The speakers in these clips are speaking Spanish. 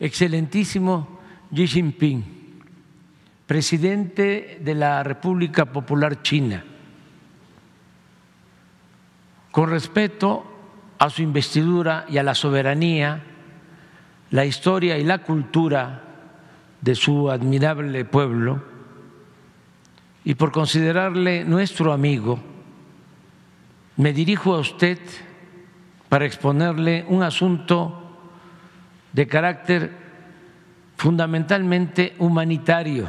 excelentísimo Xi Jinping, presidente de la República Popular China, con respeto a su investidura y a la soberanía, la historia y la cultura de su admirable pueblo, y por considerarle nuestro amigo, me dirijo a usted para exponerle un asunto de carácter fundamentalmente humanitario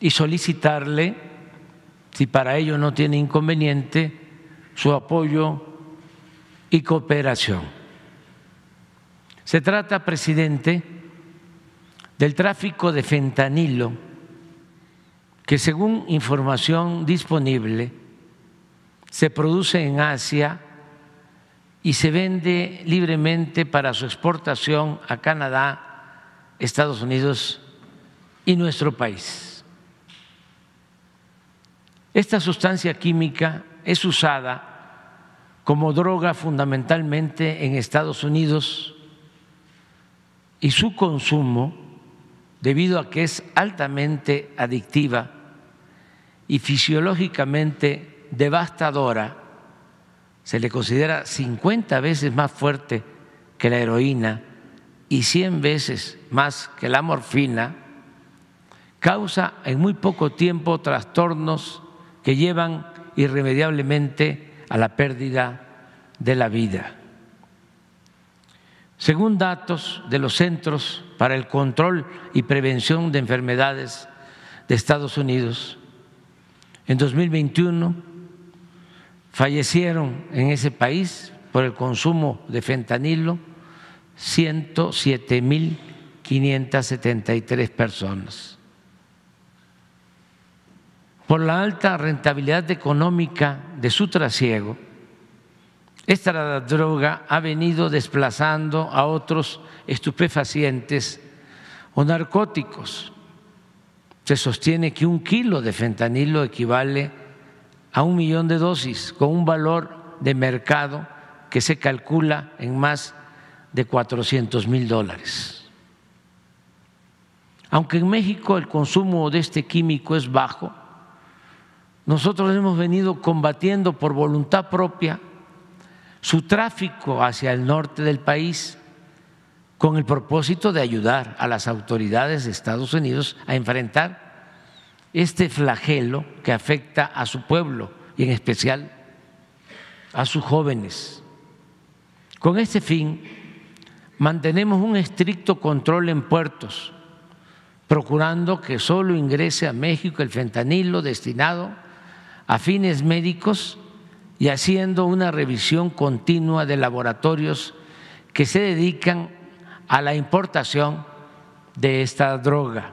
y solicitarle, si para ello no tiene inconveniente, su apoyo y cooperación. Se trata, presidente, del tráfico de fentanilo que según información disponible se produce en Asia y se vende libremente para su exportación a Canadá, Estados Unidos y nuestro país. Esta sustancia química es usada como droga fundamentalmente en Estados Unidos y su consumo, debido a que es altamente adictiva y fisiológicamente devastadora, se le considera 50 veces más fuerte que la heroína y 100 veces más que la morfina, causa en muy poco tiempo trastornos que llevan irremediablemente a la pérdida de la vida. Según datos de los Centros para el Control y Prevención de Enfermedades de Estados Unidos, en 2021 fallecieron en ese país por el consumo de fentanilo 107.573 personas. Por la alta rentabilidad económica de su trasiego, esta droga ha venido desplazando a otros estupefacientes o narcóticos. Se sostiene que un kilo de fentanilo equivale a un millón de dosis con un valor de mercado que se calcula en más de 400 mil dólares. Aunque en México el consumo de este químico es bajo, nosotros hemos venido combatiendo por voluntad propia su tráfico hacia el norte del país con el propósito de ayudar a las autoridades de Estados Unidos a enfrentar este flagelo que afecta a su pueblo y en especial a sus jóvenes. Con este fin, mantenemos un estricto control en puertos, procurando que solo ingrese a México el fentanilo destinado a fines médicos y haciendo una revisión continua de laboratorios que se dedican a la importación de esta droga.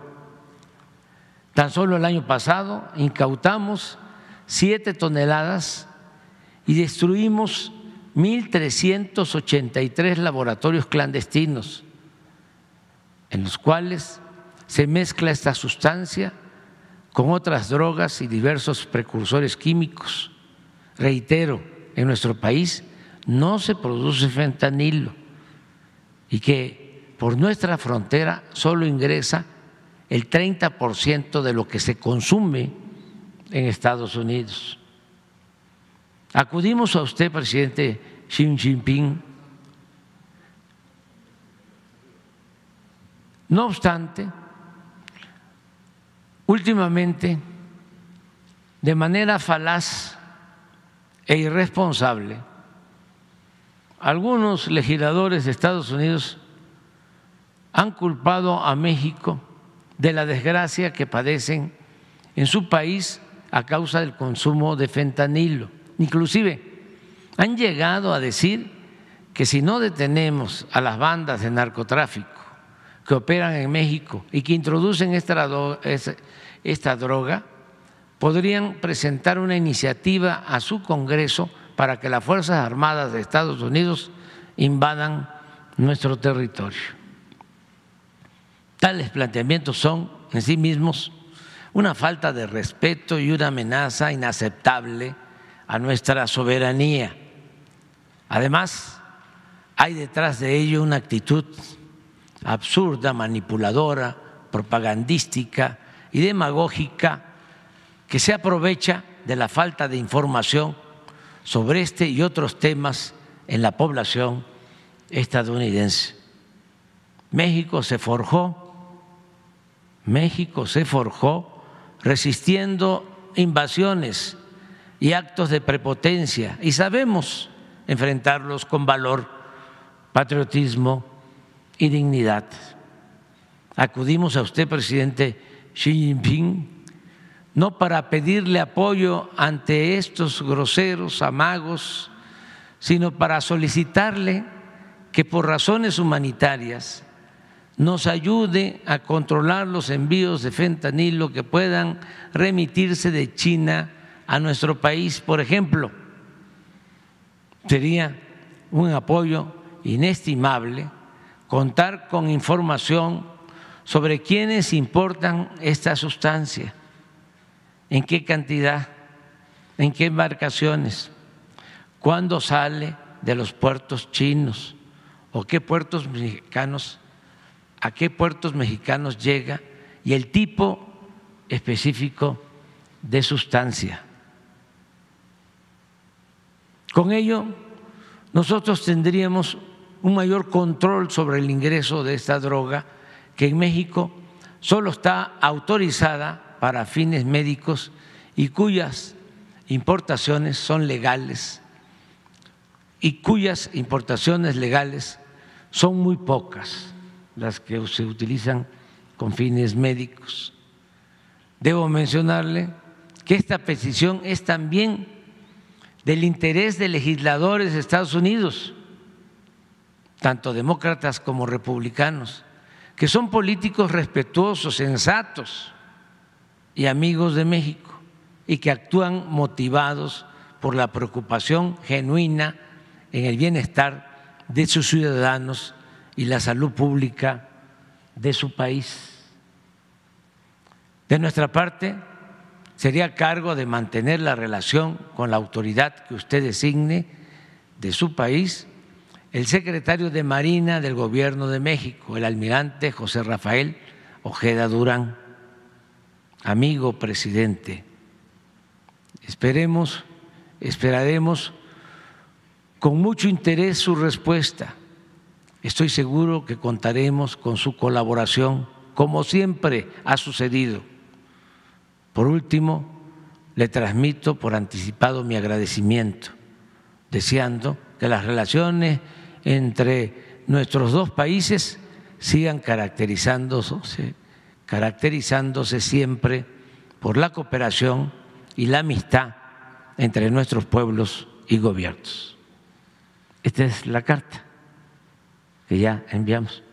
Tan solo el año pasado incautamos siete toneladas y destruimos 1.383 laboratorios clandestinos en los cuales se mezcla esta sustancia con otras drogas y diversos precursores químicos. Reitero, en nuestro país no se produce fentanilo y que por nuestra frontera solo ingresa el 30 por ciento de lo que se consume en Estados Unidos. Acudimos a usted, presidente Xi Jinping. No obstante, últimamente, de manera falaz e irresponsable, algunos legisladores de Estados Unidos han culpado a México de la desgracia que padecen en su país a causa del consumo de fentanilo. Inclusive han llegado a decir que si no detenemos a las bandas de narcotráfico que operan en México y que introducen esta, esta droga, podrían presentar una iniciativa a su Congreso para que las Fuerzas Armadas de Estados Unidos invadan nuestro territorio. Tales planteamientos son en sí mismos una falta de respeto y una amenaza inaceptable a nuestra soberanía. Además, hay detrás de ello una actitud absurda, manipuladora, propagandística y demagógica que se aprovecha de la falta de información sobre este y otros temas en la población estadounidense. México se forjó, México se forjó resistiendo invasiones y actos de prepotencia y sabemos enfrentarlos con valor, patriotismo y dignidad. Acudimos a usted, presidente Xi Jinping, no para pedirle apoyo ante estos groseros amagos, sino para solicitarle que por razones humanitarias nos ayude a controlar los envíos de fentanilo que puedan remitirse de China a nuestro país, por ejemplo. Sería un apoyo inestimable contar con información sobre quiénes importan esta sustancia, en qué cantidad, en qué embarcaciones, cuándo sale de los puertos chinos o qué puertos mexicanos, a qué puertos mexicanos llega y el tipo específico de sustancia. Con ello, nosotros tendríamos un mayor control sobre el ingreso de esta droga que en México solo está autorizada para fines médicos y cuyas importaciones son legales y cuyas importaciones legales son muy pocas las que se utilizan con fines médicos. Debo mencionarle que esta petición es también del interés de legisladores de Estados Unidos, tanto demócratas como republicanos, que son políticos respetuosos, sensatos y amigos de México, y que actúan motivados por la preocupación genuina en el bienestar de sus ciudadanos y la salud pública de su país. De nuestra parte, sería cargo de mantener la relación con la autoridad que usted designe de su país, el secretario de Marina del Gobierno de México, el almirante José Rafael Ojeda Durán. Amigo presidente, esperemos, esperaremos con mucho interés su respuesta. Estoy seguro que contaremos con su colaboración, como siempre ha sucedido. Por último, le transmito por anticipado mi agradecimiento, deseando que las relaciones entre nuestros dos países sigan caracterizándose, caracterizándose siempre por la cooperación y la amistad entre nuestros pueblos y gobiernos. Esta es la carta que ya enviamos.